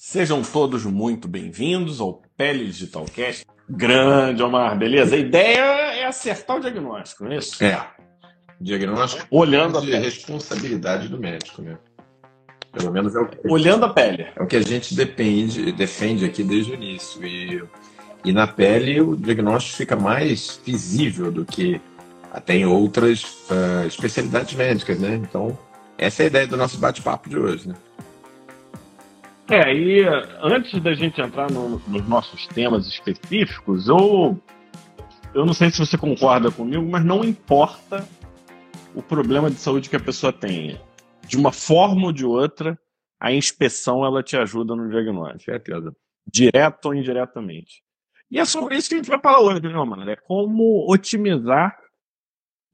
Sejam todos muito bem-vindos ao Pele Digital Cast. Grande, Omar, beleza? A ideia é acertar o diagnóstico, não é isso? É. Diagnóstico Olhando a pele. responsabilidade do médico, né? Pelo menos é o, que- Olhando a pele. é o que a gente depende, defende aqui desde o início. E, e na pele o diagnóstico fica mais visível do que até em outras ah, especialidades médicas, né? Então, essa é a ideia do nosso bate-papo de hoje, né? É, e antes da gente entrar no- nos nossos temas específicos, eu, eu não sei se você concorda comigo, mas não importa o problema de saúde que a pessoa tenha. De uma forma ou de outra, a inspeção ela te ajuda no diagnóstico. Certeza. direto ou indiretamente. E é sobre isso que a gente vai falar hoje, né, mano? É como otimizar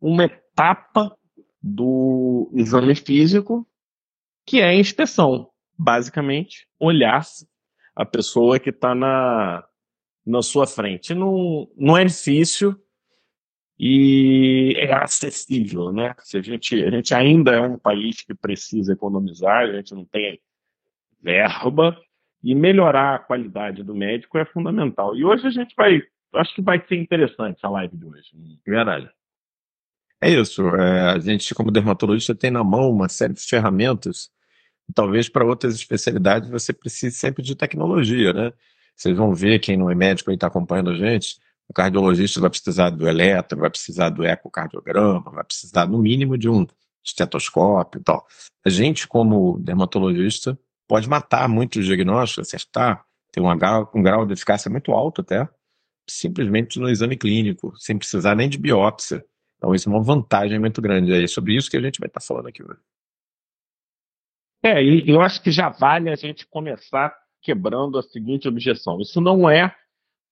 uma etapa do exame físico, que é a inspeção. Basicamente, olhar a pessoa que está na, na sua frente. Não, não é difícil e é acessível, né? Se a, gente, a gente ainda é um país que precisa economizar, a gente não tem verba, e melhorar a qualidade do médico é fundamental. E hoje a gente vai, acho que vai ser interessante essa live de hoje. Verdade. É isso. é, a gente, como dermatologista, tem na mão uma série de ferramentas. Talvez para outras especialidades você precise sempre de tecnologia, né? Vocês vão ver, quem não é médico e está acompanhando a gente, o cardiologista vai precisar do eletro, vai precisar do ecocardiograma, vai precisar, no mínimo, de um estetoscópio e tal. A gente, como dermatologista, pode matar muitos diagnósticos, acertar, ter um grau, um grau de eficácia muito alto até, simplesmente no exame clínico, sem precisar nem de biópsia. Então, isso é uma vantagem muito grande. É sobre isso que a gente vai estar falando aqui hoje. É, e eu acho que já vale a gente começar quebrando a seguinte objeção. Isso não é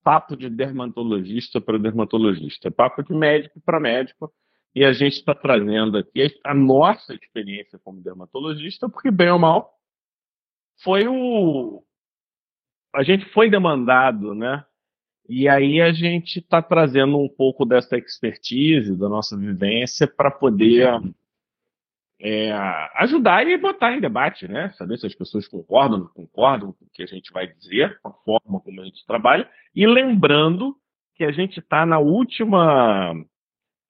papo de dermatologista para dermatologista, é papo de médico para médico. E a gente está trazendo aqui a nossa experiência como dermatologista, porque, bem ou mal, foi o. A gente foi demandado, né? E aí a gente está trazendo um pouco dessa expertise, da nossa vivência, para poder é, ajudar e botar em debate, né? Saber se as pessoas concordam, não concordam com o que a gente vai dizer, com a forma como a gente trabalha. E lembrando que a gente está na última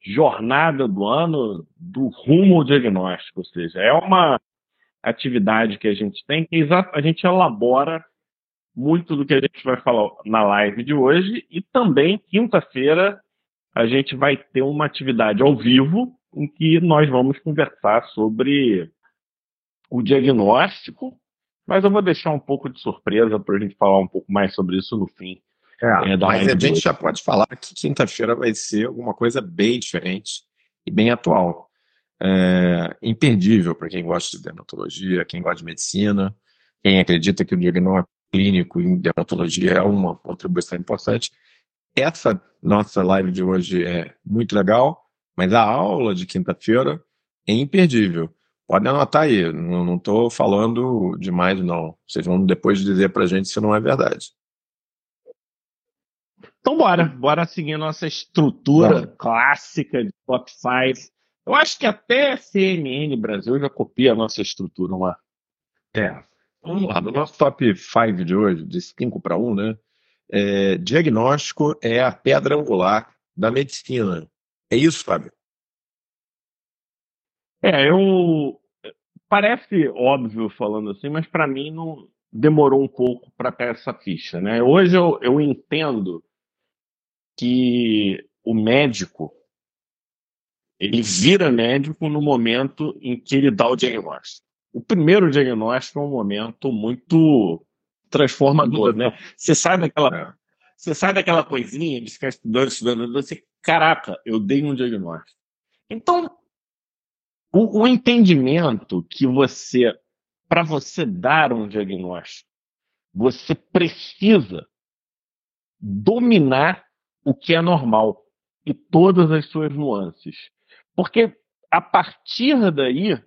jornada do ano do rumo ao diagnóstico, ou seja, é uma atividade que a gente tem que a gente elabora muito do que a gente vai falar na live de hoje e também quinta-feira a gente vai ter uma atividade ao vivo em que nós vamos conversar sobre o diagnóstico, mas eu vou deixar um pouco de surpresa para a gente falar um pouco mais sobre isso no fim. É, da Mas a gente já pode falar que quinta-feira vai ser alguma coisa bem diferente e bem atual. É, imperdível para quem gosta de dermatologia, quem gosta de medicina, quem acredita que o diagnóstico clínico em dermatologia é uma contribuição importante. Essa nossa live de hoje é muito legal, mas a aula de quinta-feira é imperdível. Podem anotar aí, não estou falando demais, não. Vocês vão depois dizer para a gente se não é verdade. Então bora, bora seguir nossa estrutura clássica de top 5. Eu acho que até a CNN Brasil já copia a nossa estrutura lá. É. Vamos lá, no nosso top 5 de hoje, de 5 para 1, né? é, diagnóstico é a pedra angular da medicina. É isso, Fábio? É, eu. Parece óbvio falando assim, mas para mim não demorou um pouco para cair essa ficha, né? Hoje eu, eu entendo que o médico ele vira médico no momento em que ele dá o diagnóstico. O primeiro diagnóstico é um momento muito transformador, né? Você sai daquela, É. você sai daquela coisinha de ficar estudando, estudando, estudando, você, caraca, eu dei um diagnóstico. Então, o, o entendimento que você, para você dar um diagnóstico, você precisa dominar o que é normal e todas as suas nuances. Porque a partir daí,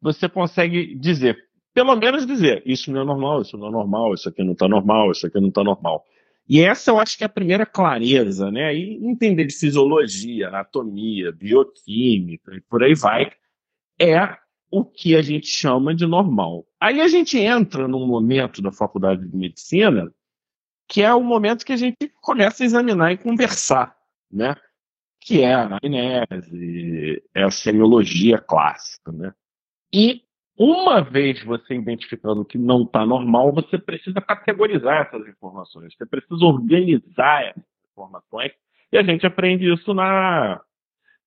você consegue dizer, pelo menos dizer, isso não é normal, isso não é normal, isso aqui não está normal, isso aqui não está normal. E essa eu acho que é a primeira clareza, né? E entender de fisiologia, anatomia, bioquímica e por aí vai, é o que a gente chama de normal. Aí a gente entra num momento da faculdade de medicina que é o momento que a gente começa a examinar e conversar, né? Que é a anamnese, é a semiologia clássica, né? E uma vez você identificando que não está normal, você precisa categorizar essas informações, você precisa organizar essas informações, e a gente aprende isso na,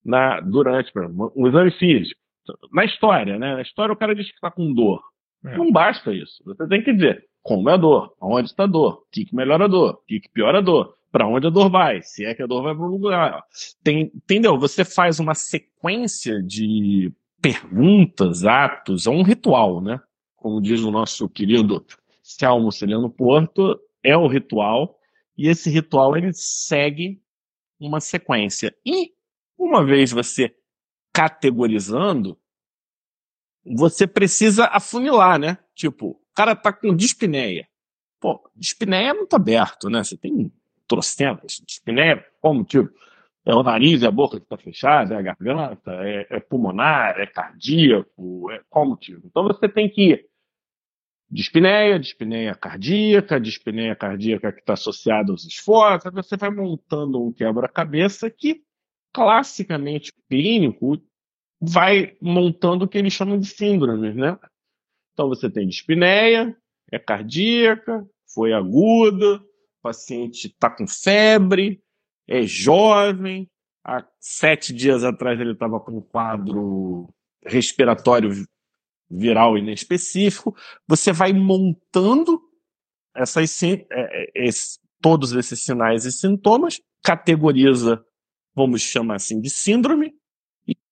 na durante exemplo, um exame físico. Na história, né? Na história o cara diz que está com dor. É. Não basta isso. Você tem que dizer como é a dor, onde está a dor, o que, que melhora a dor, o que, que piora a dor, para onde a dor vai, se é que a dor vai para um lugar. Tem, entendeu? Você faz uma sequência de perguntas, atos, é um ritual, né? Como diz o nosso querido Selmo Celiano Porto, é o ritual, e esse ritual ele segue uma sequência. E uma vez você categorizando, você precisa afunilar, né? Tipo, o cara tá com dispneia. Pô, dispneia é muito aberto, né? Você tem trocentas. Dispneia, como tipo, é o nariz, é a boca que está fechada, é a garganta, é, é, pulmonar, é cardíaco, é qual motivo? Então você tem que ir dispneia, dispneia cardíaca, dispneia cardíaca que está associada aos esforços, você vai montando um quebra-cabeça que, classicamente clínico, vai montando o que eles chamam de síndromes, né? Então você tem dispneia, é cardíaca, foi aguda, o paciente está com febre, é jovem, há sete dias atrás ele estava com um quadro respiratório viral inespecífico. Você vai montando essas, é, é, todos esses sinais e sintomas, categoriza, vamos chamar assim, de síndrome,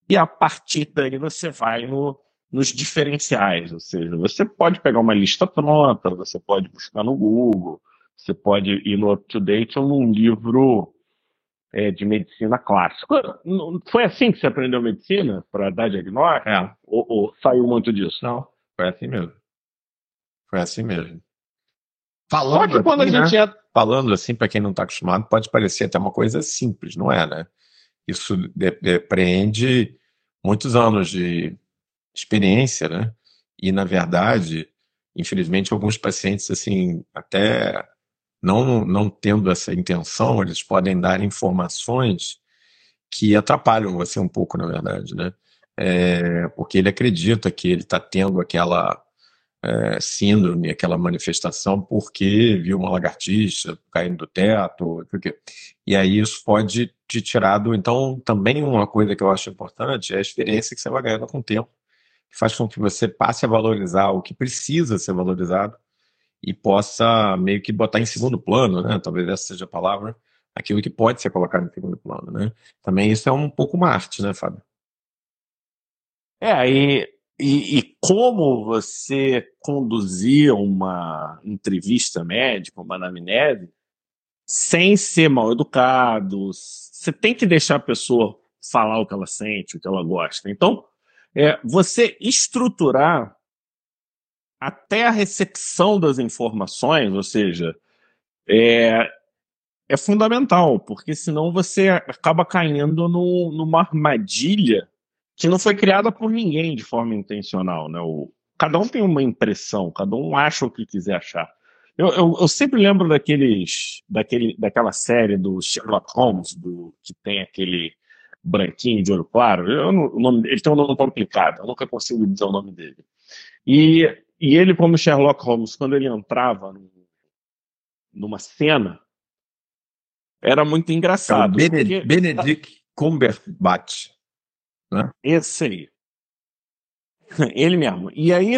e a partir daí você vai no, nos diferenciais, ou seja, você pode pegar uma lista pronta, você pode buscar no Google, você pode ir no UpToDate ou num livro é, de medicina clássica. Foi assim que você aprendeu medicina, para dar diagnóstico? É. Ou, ou, saiu muito disso? Não, foi assim mesmo. Foi assim mesmo. Falando Só que quando assim, a gente né? é... Falando assim, para quem não está acostumado, pode parecer até uma coisa simples, não é, né? Isso depreende muitos anos de experiência, né? E, na verdade, infelizmente, alguns pacientes, assim, até não, não tendo essa intenção, eles podem dar informações que atrapalham você um pouco, na verdade, né? É, porque ele acredita que ele está tendo aquela é, síndrome, aquela manifestação, porque viu uma lagartixa caindo do teto, porque... e aí isso pode te tirar do. Então, também uma coisa que eu acho importante é a experiência que você vai ganhando com o tempo, que faz com que você passe a valorizar o que precisa ser valorizado e possa meio que botar em segundo plano, né? Talvez essa seja a palavra, aquilo que pode ser colocado em segundo plano, né? Também isso é um pouco uma arte, né, Fábio? É, e, e, e como você conduzir uma entrevista médica, uma anamnese, sem ser mal educado, você tem que deixar a pessoa falar o que ela sente, o que ela gosta. Então, é, você estruturar até a recepção das informações, ou seja, é, é fundamental, porque senão você acaba caindo no, numa armadilha que não foi criada por ninguém de forma intencional. Né? O, cada um tem uma impressão, cada um acha o que quiser achar. Eu, eu, eu, sempre lembro daqueles, daquele, daquela série do Sherlock Holmes, do, que tem aquele branquinho de olho claro. Nome, ele tem um nome complicado, eu nunca consigo dizer o nome dele. E e ele, como Sherlock Holmes, quando ele entrava numa cena, era muito engraçado. É Bened porque... Benedict Cumberbatch. Né? Esse aí. Ele mesmo. E aí,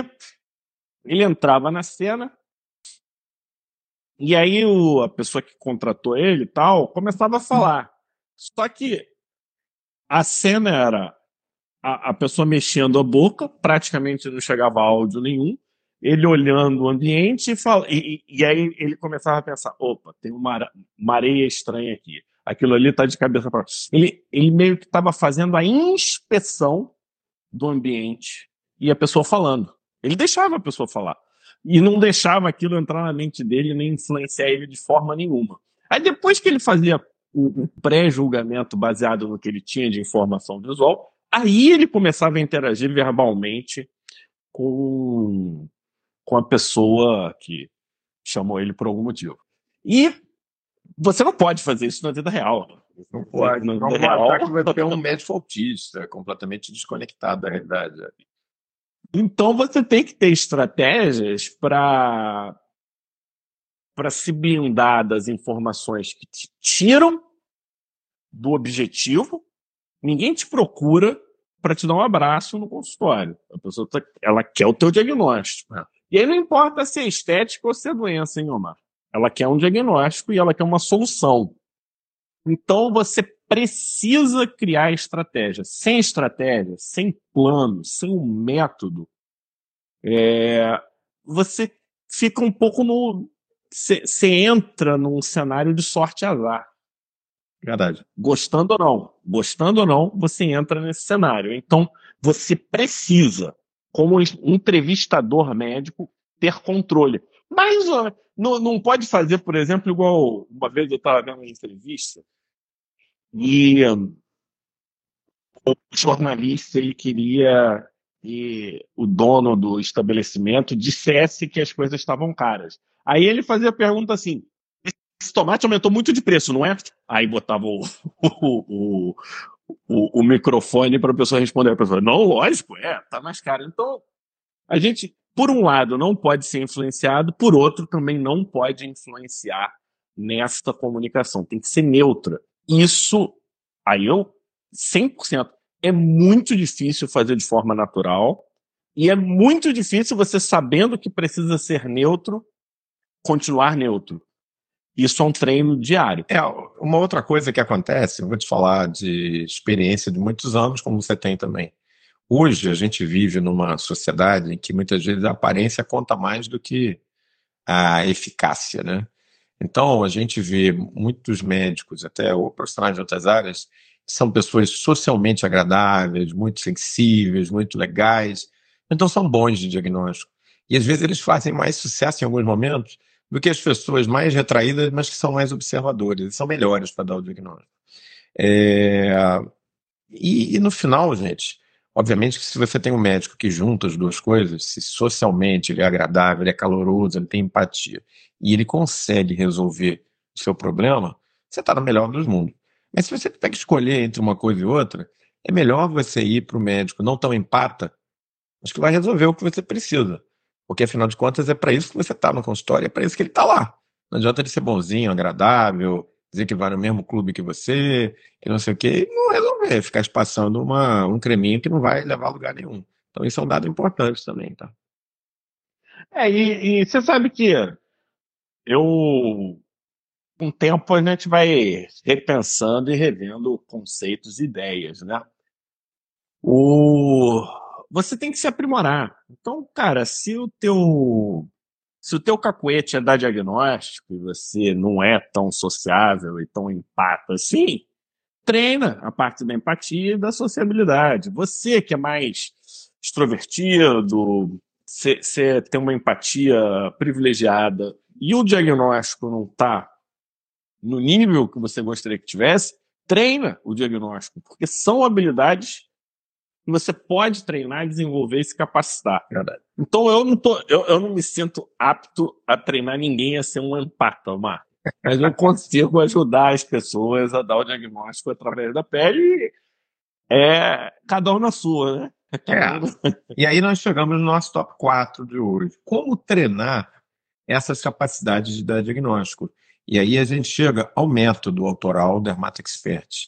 ele entrava na cena, e aí o, a pessoa que contratou ele tal começava a falar. Só que a cena era a, a pessoa mexendo a boca, praticamente não chegava áudio nenhum, ele olhando o ambiente e, fala, e, e, aí ele começava a pensar: opa, tem uma, uma areia estranha aqui. Aquilo ali está de cabeça para ele, ele meio que estava fazendo a inspeção do ambiente e a pessoa falando. Ele deixava a pessoa falar. E não deixava aquilo entrar na mente dele nem influenciar ele de forma nenhuma. Aí depois que ele fazia o, o pré-julgamento baseado no que ele tinha de informação visual, Aí ele começava a interagir verbalmente com, com a pessoa que chamou ele por algum motivo. E você não pode fazer isso na vida real. Não pode. Na vida real, que vai ter um médico autista, completamente desconectado da realidade. Então você tem que ter estratégias para para se blindar das informações que te tiram do objetivo. Ninguém te procura para te dar um abraço no consultório. A pessoa tá, ela quer o teu diagnóstico. É. E aí não importa se é estética ou se é doença, hein, Omar? Ela quer um diagnóstico e ela quer uma solução. Então você precisa criar estratégia. Sem estratégia, sem plano, sem um método, é, você fica um pouco no. Você entra num cenário de sorte e azar. Verdade. Gostando ou não, gostando ou não, você entra nesse cenário. Então, você precisa, como entrevistador médico, ter controle. Mas não, não pode fazer, por exemplo, igual uma vez eu estava vendo uma entrevista e um, o jornalista ele queria que o dono do estabelecimento dissesse que as coisas estavam caras. Aí ele fazia a pergunta assim: esse tomate aumentou muito de preço, não é? Aí botava o, o, o, o microfone para a pessoa responder. A pessoa, não, lógico, é, tá mais caro. Então, a gente por um lado, não pode ser influenciado, por outro, também não pode influenciar nessa comunicação. Tem que ser neutra. Isso, aí eu, 100%, é muito difícil fazer de forma natural e é muito difícil você, sabendo que precisa ser neutro, continuar neutro. Isso é um treino diário. É, uma outra coisa que acontece, eu vou te falar de experiência de muitos anos, como você tem também. Hoje a gente vive numa sociedade em que muitas vezes a aparência conta mais do que a eficácia, né? Então a gente vê muitos médicos, até ou profissionais de outras áreas, são pessoas socialmente agradáveis, muito sensíveis, muito legais, então são bons de diagnóstico. E às vezes eles fazem mais sucesso em alguns momentos do que as pessoas mais retraídas, mas que são mais observadoras, são melhores para dar o diagnóstico. É... E, e, no final, gente, Obviamente que se você tem um médico que junta as duas coisas, se socialmente ele é agradável, ele é caloroso, ele tem empatia, e ele consegue resolver o seu problema, você está no melhor dos mundos. Mas se você tiver que escolher entre uma coisa e outra, é melhor você ir para o médico não tão empata, mas que vai resolver o que você precisa. Porque afinal de contas é para isso que você está no consultório, é para isso que ele está lá. Não adianta ele ser bonzinho, agradável, dizer que vai no mesmo clube que você, e não sei o quê, e não resolver, ficar espaçando uma, um creminho que não vai levar a lugar nenhum. Então isso é um dado importante também, tá? É, e, e você sabe que eu com o tempo a gente vai repensando e revendo conceitos e ideias, né? O... Você tem que se aprimorar. Então, cara, se o teu se o teu cacuete é dar diagnóstico e você não é tão sociável e tão empata assim, treina a parte da empatia e da sociabilidade. Você que é mais extrovertido, você tem uma empatia privilegiada e o diagnóstico não está no nível que você gostaria que tivesse, treina o diagnóstico, porque são habilidades você pode treinar, desenvolver e se capacitar. Então eu não, tô, eu, eu não me sinto apto a treinar ninguém a ser um empata, Mar. Mas eu consigo ajudar as pessoas a dar o diagnóstico através da pele. É cada um na sua, né? É. E aí nós chegamos no nosso top 4 de hoje. Como treinar essas capacidades de dar diagnóstico? E aí a gente chega ao método autoral Dermato Expert,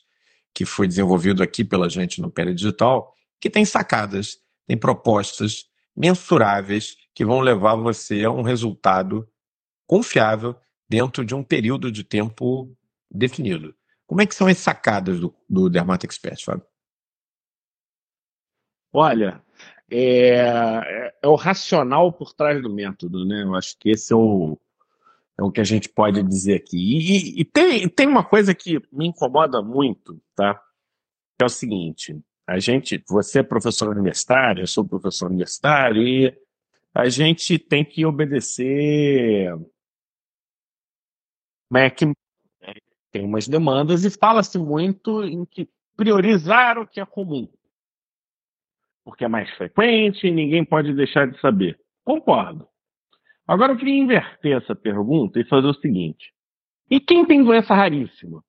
que foi desenvolvido aqui pela gente no Pele Digital que tem sacadas, tem propostas mensuráveis que vão levar você a um resultado confiável dentro de um período de tempo definido. Como é que são as sacadas do, do Dermato Expert, Fábio? Olha, é, é, é, o racional por trás do método, né? Eu acho que esse é o, é o que a gente pode dizer aqui. E, e tem, tem uma coisa que me incomoda muito, tá? Que é o seguinte: a gente, você é professor universitário, eu sou professor universitário, e a gente tem que obedecer MEC, né, tem umas demandas, e fala-se muito em que priorizar o que é comum. porque é mais frequente e ninguém pode deixar de saber. Concordo. Agora eu queria inverter essa pergunta e fazer o seguinte: e quem tem doença raríssima?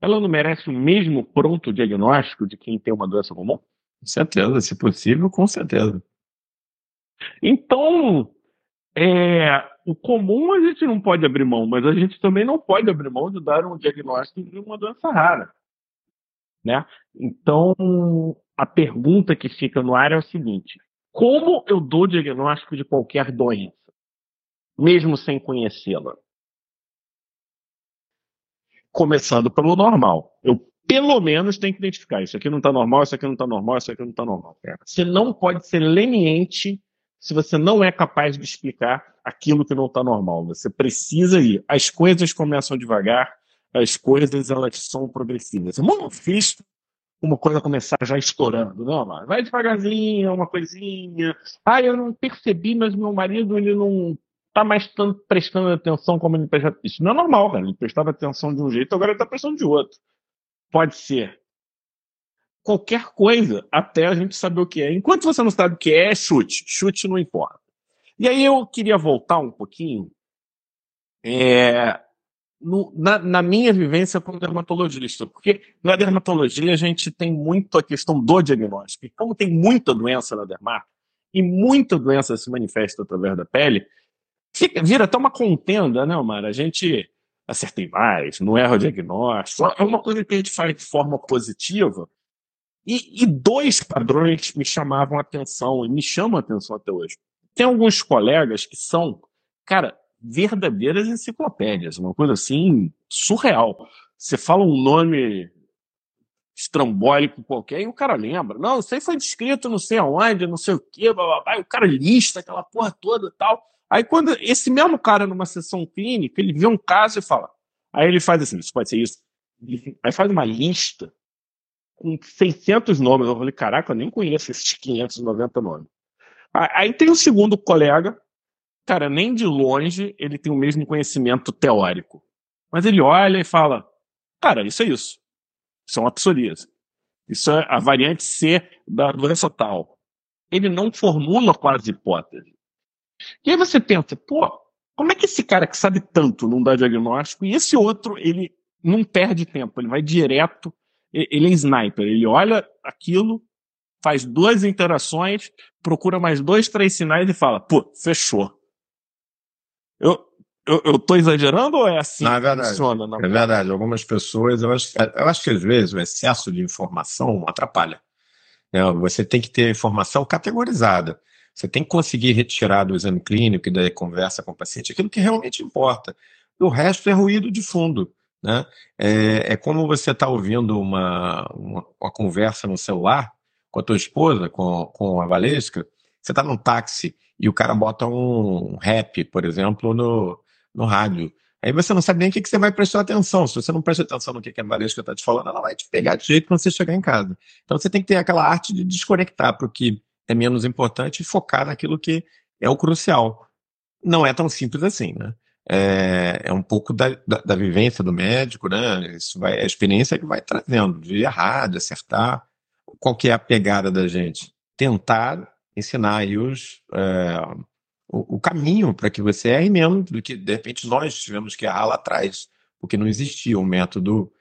Ela não merece o mesmo pronto diagnóstico de quem tem uma doença comum? Com certeza, se possível, com certeza. Então, é, o comum a gente não pode abrir mão, mas a gente também não pode abrir mão de dar um diagnóstico de uma doença rara. Né? Então, a pergunta que fica no ar é o seguinte: como eu dou diagnóstico de qualquer doença, mesmo sem conhecê-la? Começando pelo normal. Eu pelo menos tenho que identificar. Isso aqui não está normal, isso aqui não está normal, isso aqui não está normal. Você não pode ser leniente se você não é capaz de explicar aquilo que não está normal. Você precisa ir. As coisas começam devagar, as coisas elas são progressivas. É muito difícil uma coisa começar já estourando, não, vai devagarzinho, uma coisinha. Ah, eu não percebi, mas meu marido ele não está mais tanto prestando atenção como ele prestava. Isso não é normal, cara. Ele prestava atenção de um jeito, agora ele está prestando de outro. Pode ser qualquer coisa até a gente saber o que é. Enquanto você não sabe o que é, é chute. Chute não importa. E aí eu queria voltar um pouquinho é, no, na, na, minha vivência como dermatologista, porque na dermatologia a gente tem muito a questão do diagnóstico. E como tem muita doença na dermato, e muita doença se manifesta através da pele, fica, vira até uma contenda, né, Omar? A gente acertei mais, não erra o diagnóstico. É uma coisa que a gente faz de forma positiva, e, e, dois padrões me chamavam a atenção e me chamam a atenção até hoje. Tem alguns colegas que são, cara, verdadeiras enciclopédias, uma coisa assim surreal. Você fala um nome estrambólico qualquer e o cara lembra. Não, isso aí foi descrito não sei aonde, não sei o quê, blá, blá, blá, o cara lista aquela porra toda e tal. Aí quando esse mesmo cara numa sessão clínica, ele vê um caso e fala, aí ele faz assim, isso pode ser isso. Aí faz uma lista com 600 nomes. Eu falei, caraca, eu nem conheço esses 590 nomes. Aí tem o segundo colega, cara, nem de longe ele tem o mesmo conhecimento teórico. Mas ele olha e fala, cara, isso é isso. Isso é uma psoríase. Isso é a variante C da doença tal. Ele não formula quase hipótese. E aí você pensa, pô, como é que esse cara que sabe tanto não dá diagnóstico e esse outro, ele não perde tempo, ele vai direto ele é sniper, ele olha aquilo, faz duas interações, procura mais dois, três sinais e fala, pô, fechou. Eu, eu, eu tô exagerando ou é assim Não, é verdade. que funciona? Não? É verdade. Algumas pessoas, eu acho, eu acho que às vezes o excesso de informação atrapalha. É, você tem que ter informação categorizada. Você tem que conseguir retirar do exame clínico e da conversa com o paciente aquilo que realmente importa. O resto é ruído de fundo. Né? É, é como você está ouvindo uma, uma, uma, conversa no celular com a tua esposa, com, com a Valesca, você está num táxi e o cara bota um rap, por exemplo, no, no rádio. Aí você não sabe nem o que, que você vai prestar atenção. Se você não presta atenção no que, que a Valesca está te falando, ela vai te pegar de jeito quando você chegar em casa. Então você tem que ter aquela arte de desconectar para o que é menos importante e focar naquilo que é o crucial. Não é tão simples assim, né? é, é um pouco da, da, da, vivência do médico, né? Isso vai, é a experiência que vai trazendo, de errar, de acertar. Qual que é a pegada da gente? Tentar ensinar aí os, é, o, o, caminho para que você erre menos do que, de repente, nós tivemos que errar lá atrás, porque não existia um método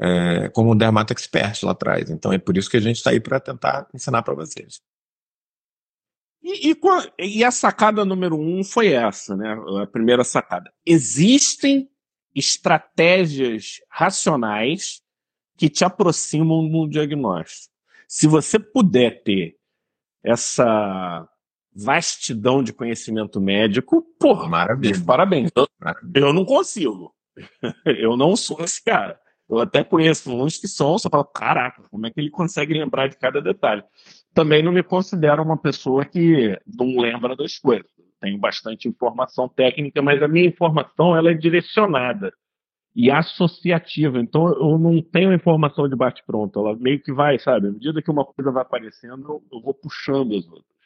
é, como o Dermato Expert lá atrás. Então é por isso que a gente está aí para tentar ensinar para vocês. E, e, e, a sacada número um foi essa, né? A primeira sacada. Existem estratégias racionais que te aproximam do diagnóstico. Se você puder ter essa vastidão de conhecimento médico, porra, maravilha. Parabéns. Eu, eu não consigo. eu não sou esse cara. Eu até conheço uns que são, só falo, caraca, como é que ele consegue lembrar de cada detalhe? Também não me considero uma pessoa que não lembra das coisas. Tenho bastante informação técnica, mas a minha informação ela é direcionada e associativa. Então eu não tenho informação de bate-pronto. Ela meio que vai, sabe? À medida que uma coisa vai aparecendo, eu vou puxando as outras.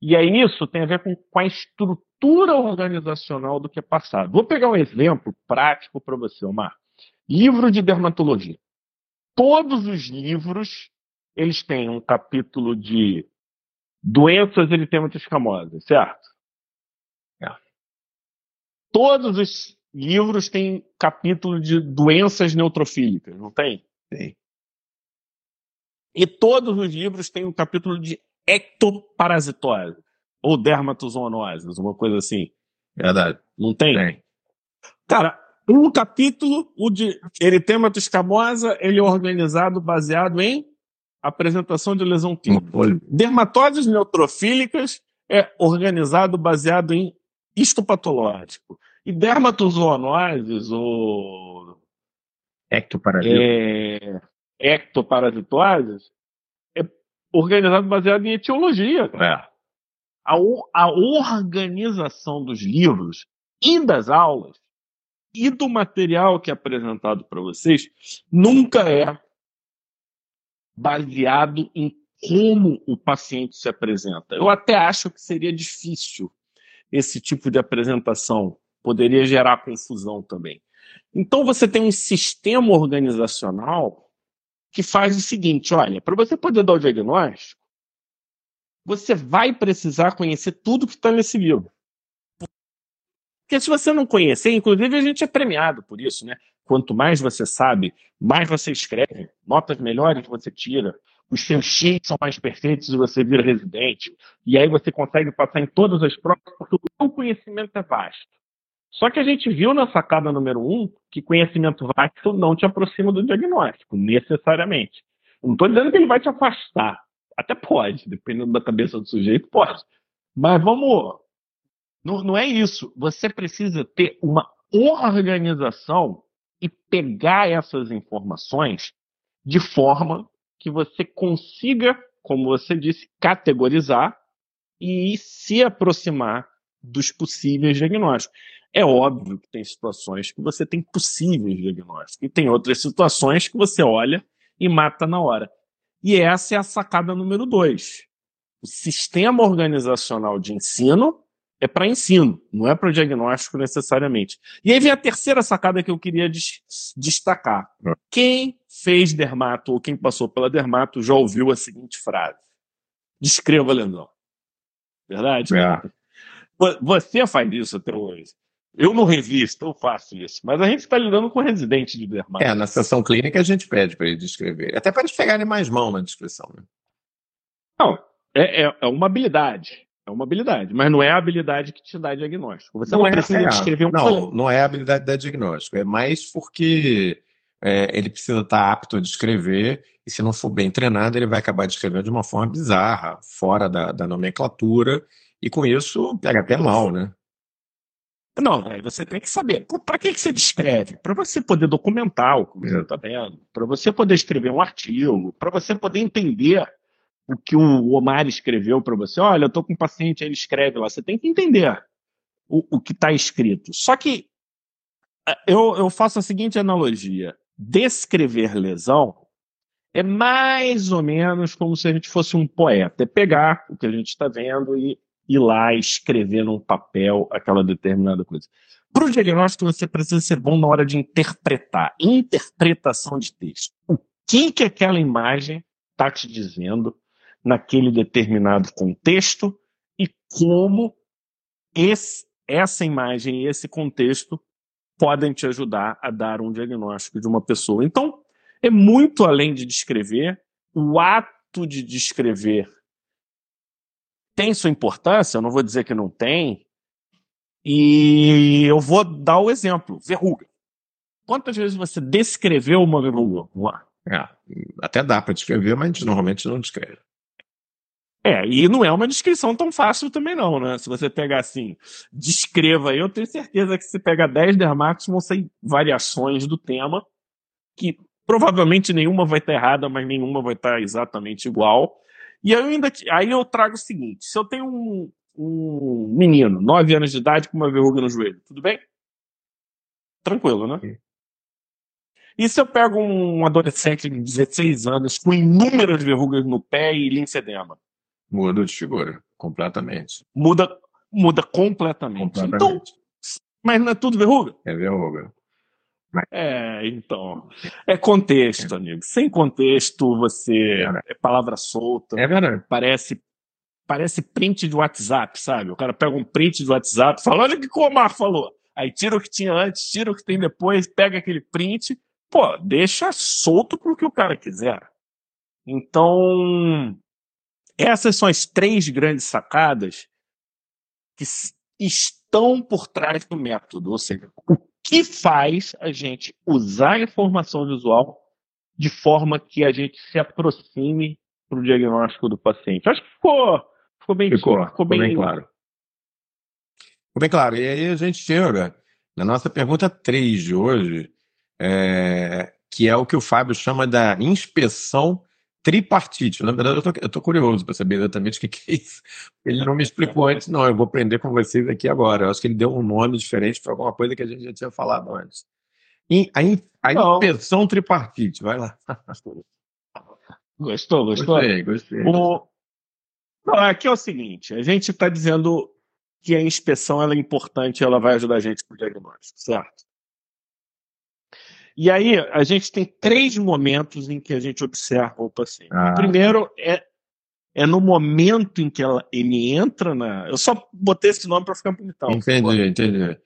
E aí isso tem a ver com, com a estrutura organizacional do que é passado. Vou pegar um exemplo prático para você, Omar. Livro de dermatologia. Todos os livros eles têm um capítulo de doenças eritêmatosas escamosas, certo? É. Todos os livros têm capítulo de doenças neutrofílicas, não tem? Tem. E todos os livros têm um capítulo de ectoparasitose ou dermatozoonoses, uma coisa assim. Verdade. Não tem? Tem. Cara, um capítulo, o de eritêmato escamosa, ele é organizado baseado em apresentação de lesão clínica. Dermatoses neutrofílicas é organizado baseado em histopatológico. E dermatozoonoses ou Ectoparasita. é, ectoparasitoses é organizado baseado em etiologia. É. A, a organização dos livros e das aulas e do material que é apresentado para vocês nunca é baseado em como o paciente se apresenta. Eu até acho que seria difícil esse tipo de apresentação, poderia gerar confusão também. Então você tem um sistema organizacional que faz o seguinte, olha, para você poder dar o diagnóstico, você vai precisar conhecer tudo que está nesse livro. Porque se você não conhecer, inclusive a gente é premiado por isso, né? Quanto mais você sabe, mais você escreve, notas melhores você tira, os seus X são mais perfeitos e você vira residente. E aí você consegue passar em todas as provas, porque o conhecimento é vasto. Só que a gente viu na sacada número um que conhecimento vasto não te aproxima do diagnóstico, necessariamente. Não estou dizendo que ele vai te afastar. Até pode, dependendo da cabeça do sujeito, pode. Mas vamos. Não, não é isso. Você precisa ter uma organização e pegar essas informações de forma que você consiga, como você disse, categorizar e se aproximar dos possíveis diagnósticos. É óbvio que tem situações que você tem possíveis diagnósticos e tem outras situações que você olha e mata na hora. E essa é a sacada número dois. O sistema organizacional de ensino é para ensino, não é para diagnóstico necessariamente. E aí vem a terceira sacada que eu queria des- destacar. Quem fez dermato ou quem passou pela dermato já ouviu a seguinte frase: descreva a lesão. Verdade? É. Vo- Você faz isso até hoje. Eu não revisto, eu faço isso. Mas a gente está lidando com residente de dermato. É, na sessão clínica a gente pede para ele descrever. Até para eles pegarem mais mão na descrição. Né? Não, é, é- é uma habilidade. É uma habilidade, mas não é a habilidade que te dá diagnóstico. Você não, precisa é, descrever um Não, não é a habilidade da diagnóstico. É mais porque é, ele precisa estar apto a descrever e se não for bem treinado, ele vai acabar descrevendo de uma forma bizarra, fora da, da nomenclatura, e com isso pega até mal, né? Não, aí você tem que saber. Para que, que você descreve? Para você poder documentar o que você está vendo, para você poder escrever um artigo, para você poder entender o que o Omar escreveu para você. Olha, eu estou com um paciente, ele escreve lá. Você tem que entender o, o que está escrito. Só que eh, eu, eu faço a seguinte analogia: descrever lesão é mais ou menos como se a gente fosse um poeta. É pegar o que a gente está vendo e ir lá escrever num papel aquela determinada coisa. Para o diagnóstico, você precisa ser bom na hora de interpretar. Interpretação de texto. O que, que aquela imagem está te dizendo naquele determinado contexto e como esse- essa imagem e esse contexto podem te ajudar a dar um diagnóstico de uma pessoa. Então, é muito além de descrever. O ato de descrever tem sua importância, eu não vou dizer que não tem. E eu vou dar o exemplo: verruga. Quantas vezes você descreveu uma verruga? É, até dá para descrever, mas a gente normalmente não descreve. É, e não é uma descrição tão fácil também não, né? Se você pegar assim, descreva aí, eu tenho certeza que se pegar 10 dermatos vão ser variações do tema, que provavelmente nenhuma vai estar errada, mas nenhuma vai estar exatamente igual. E aí eu ainda aí eu trago o seguinte: se eu tenho um, um menino, 9 anos de idade, com uma verruga no joelho, tudo bem? Tranquilo, né? E se eu pego um adolescente de 16 anos com inúmeras verrugas no pé e linfedema? Muda de figura, completamente. muda, muda completamente. Então, Completamente. mas não é tudo verruga? É verruga. É, então. É contexto, amigo. Sem contexto, você é palavra solta. É verdade. Parece parece print de WhatsApp, sabe? O cara pega um print de WhatsApp e fala: olha o que o Omar falou. Aí tira o que tinha antes, tira o que tem depois, pega aquele print. Pô, deixa solto pro que o cara quiser. Então, essas são as três grandes sacadas que estão por trás do método. Ou seja, o que faz a gente usar a informação visual de forma que a gente se aproxime para o diagnóstico do paciente. Acho que ficou, ficou bem, ficou, ficou, ficou bem, bem claro. Ficou bem claro. E aí a gente chega na nossa pergunta 3 de hoje, é, que é o que o Fábio chama da inspeção tripartite. Na verdade, eu estou curioso para saber exatamente o que, que, é isso. Ele não me explicou antes, não. Eu vou aprender com vocês aqui agora. Eu acho que ele deu um nome diferente para alguma coisa que a gente já tinha falado antes. E a, a inspeção tripartite, vai lá. Gostou, gostou? Gostei, gostei. O... Não, aqui é o seguinte: a gente está dizendo que a inspeção ela é importante, ela vai ajudar a gente com o diagnóstico, certo? E aí, a gente tem três momentos em que a gente observa o paciente. Ah. O primeiro é, é no momento em que ela, ele entra na. Eu só botei esse nome para ficar bonitão. Entendi, entendi.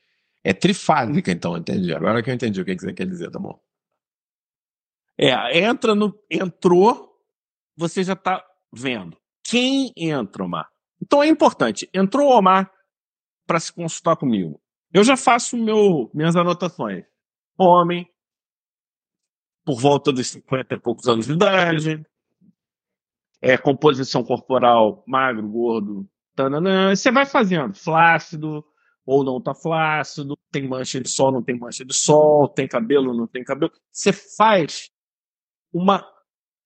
É trifásica, então, entendi. Agora que eu entendi o que você quer dizer, tá bom. É, entra no. Entrou, você já está vendo. Quem entra, Omar? Então é importante. Entrou o Omar para se consultar comigo. Eu já faço meu, minhas anotações. Homem, por volta dos 50 e poucos anos de idade, é, composição corporal magro, gordo, tananã. Você vai fazendo, flácido ou não tá flácido, tem mancha de sol, não tem mancha de sol, tem cabelo, não tem cabelo. Você faz uma.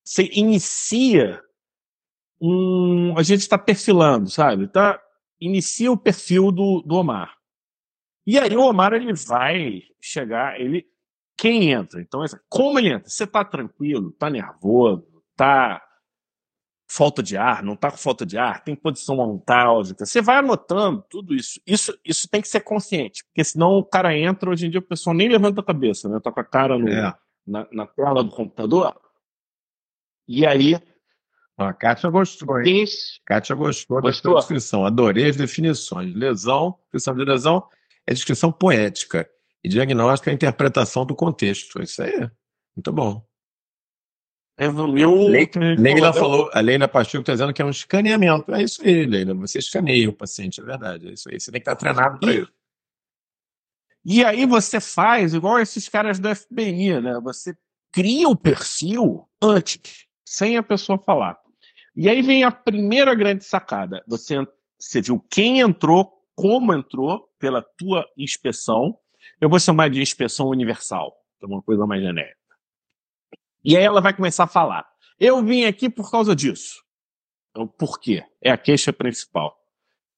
Você inicia um. A gente está perfilando, sabe? Tá, inicia o perfil do, do Omar. E aí o Omar ele vai chegar, ele quem entra. Então, como ele entra? Você está tranquilo, está nervoso, está falta de ar, não está com falta de ar, tem posição ontálgica. Você vai anotando tudo isso. Isso, isso tem que ser consciente, porque senão o cara entra, hoje em dia o pessoal nem levanta a cabeça, né? Tá com a cara no, é. na, na tela do computador. E aí. A Kátia gostou, hein? Kátia gostou, gostou da descrição. Adorei as definições. Lesão, descrição de lesão é descrição poética. E diagnóstico é a interpretação do contexto. Isso aí é muito bom. Evoluiu. Leila falou, a Leila Pacheco está dizendo que é um escaneamento. É isso aí, Leila. Você escaneia o paciente, é verdade. É isso aí. Você tem que estar treinado para isso. E aí você faz igual esses caras do FBI, né? Você cria o perfil antes, sem a pessoa falar. E aí vem a primeira grande sacada. Você, você viu quem entrou, como entrou pela tua inspeção, eu vou chamar de inspeção universal, que é uma coisa mais genérica. E aí ela vai começar a falar. Eu vim aqui por causa disso. Então, por quê? É a queixa principal.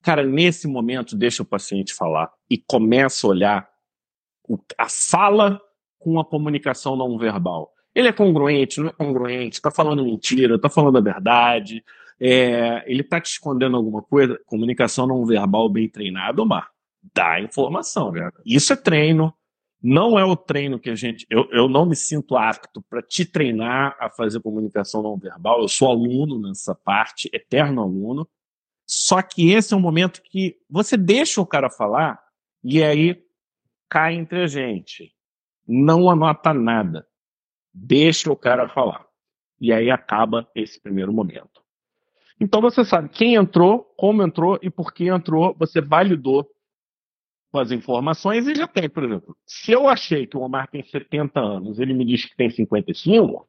Cara, nesse momento, deixa o paciente falar e começa a olhar a fala com a comunicação não verbal. Ele é congruente, não é congruente, está falando mentira, está falando a verdade, é, ele está te escondendo alguma coisa. Comunicação não verbal bem treinada, Omar dá informação. Isso é treino. Não é o treino que a gente. Eu, eu não me sinto apto para te treinar a fazer comunicação não verbal. Eu sou aluno nessa parte, eterno aluno. Só que esse é um momento que você deixa o cara falar e aí cai entre a gente. Não anota nada. Deixa o cara falar. E aí acaba esse primeiro momento. Então você sabe quem entrou, como entrou e por que entrou. Você validou com as informações e já tem, por exemplo, se eu achei que o Omar tem 70 anos, ele me diz que tem 55,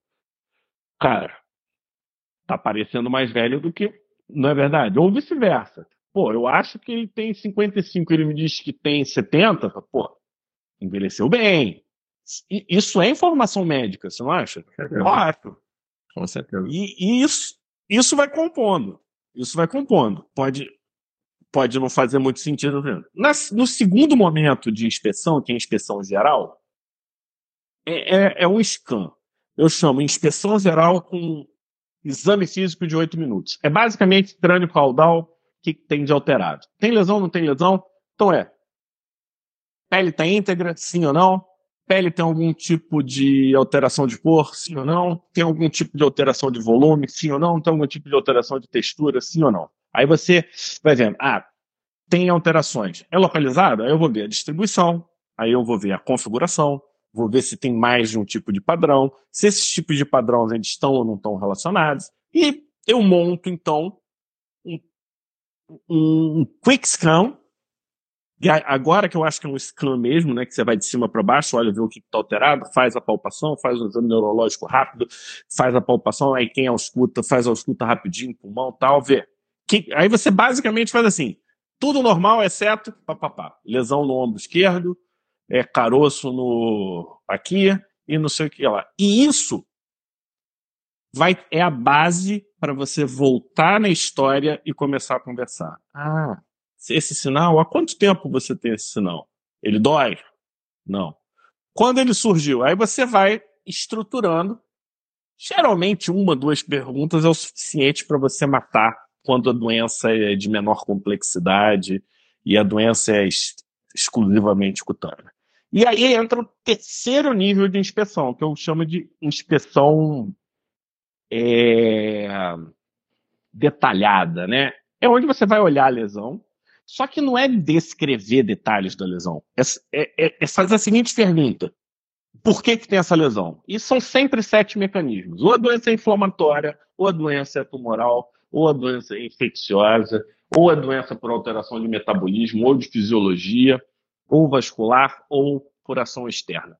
cara, tá parecendo mais velho do que, não é verdade? Ou vice-versa. Pô, eu acho que ele tem 55, ele me diz que tem 70, pô, envelheceu bem. Isso é informação médica, você não acha? Eu acho. Com certeza. E, e isso, isso vai compondo. Isso vai compondo. Pode, pode não fazer muito sentido. no segundo momento de inspeção, que é a inspeção geral, é, é, é um scan. Eu chamo inspeção geral com exame físico de 8 minutos. É basicamente crânio caudal, o que tem de alterado. Tem lesão, não tem lesão? Então é, pele está íntegra, sim ou não? pele tem algum tipo de alteração de cor, sim ou não? Tem algum tipo de alteração de volume, sim ou não? Tem algum tipo de alteração de textura, sim ou não? Aí você vai vendo, ah, tem alterações. É localizada? Aí eu vou ver a distribuição, aí eu vou ver a configuração, vou ver se tem mais de um tipo de padrão, se esses tipos de padrões eles estão ou não estão relacionados, e eu monto, então, um, um quick scan e agora que eu acho que é um scan mesmo, né, que você vai de cima para baixo, olha, vê o que está alterado, faz a palpação, faz um exame neurológico rápido, faz a palpação, aí quem ausculta, faz a ausculta rapidinho, pulmão tal, vê. Que, aí você basicamente faz assim, tudo normal, exceto papapá, lesão no ombro esquerdo, é, caroço no aqui e não sei o que lá. E isso vai é a base para você voltar na história e começar a conversar. Ah, esse sinal, há quanto tempo você tem esse sinal? Ele dói? Não. Quando ele surgiu? Aí você vai estruturando. Geralmente, uma, duas perguntas é o suficiente para você matar quando a doença é de menor complexidade e a doença é ex exclusivamente cutânea. E aí entra o terceiro nível de inspeção, que eu chamo de inspeção é, detalhada, né? É onde você vai olhar a lesão, só que não é descrever detalhes da lesão. É, é, é, é fazer a seguinte pergunta: por que, que tem essa lesão? E são sempre sete mecanismos: ou a doença é inflamatória, ou a doença é tumoral, ou a doença infecciosa, ou a doença por alteração de metabolismo, ou de fisiologia, ou vascular, ou por ação externa.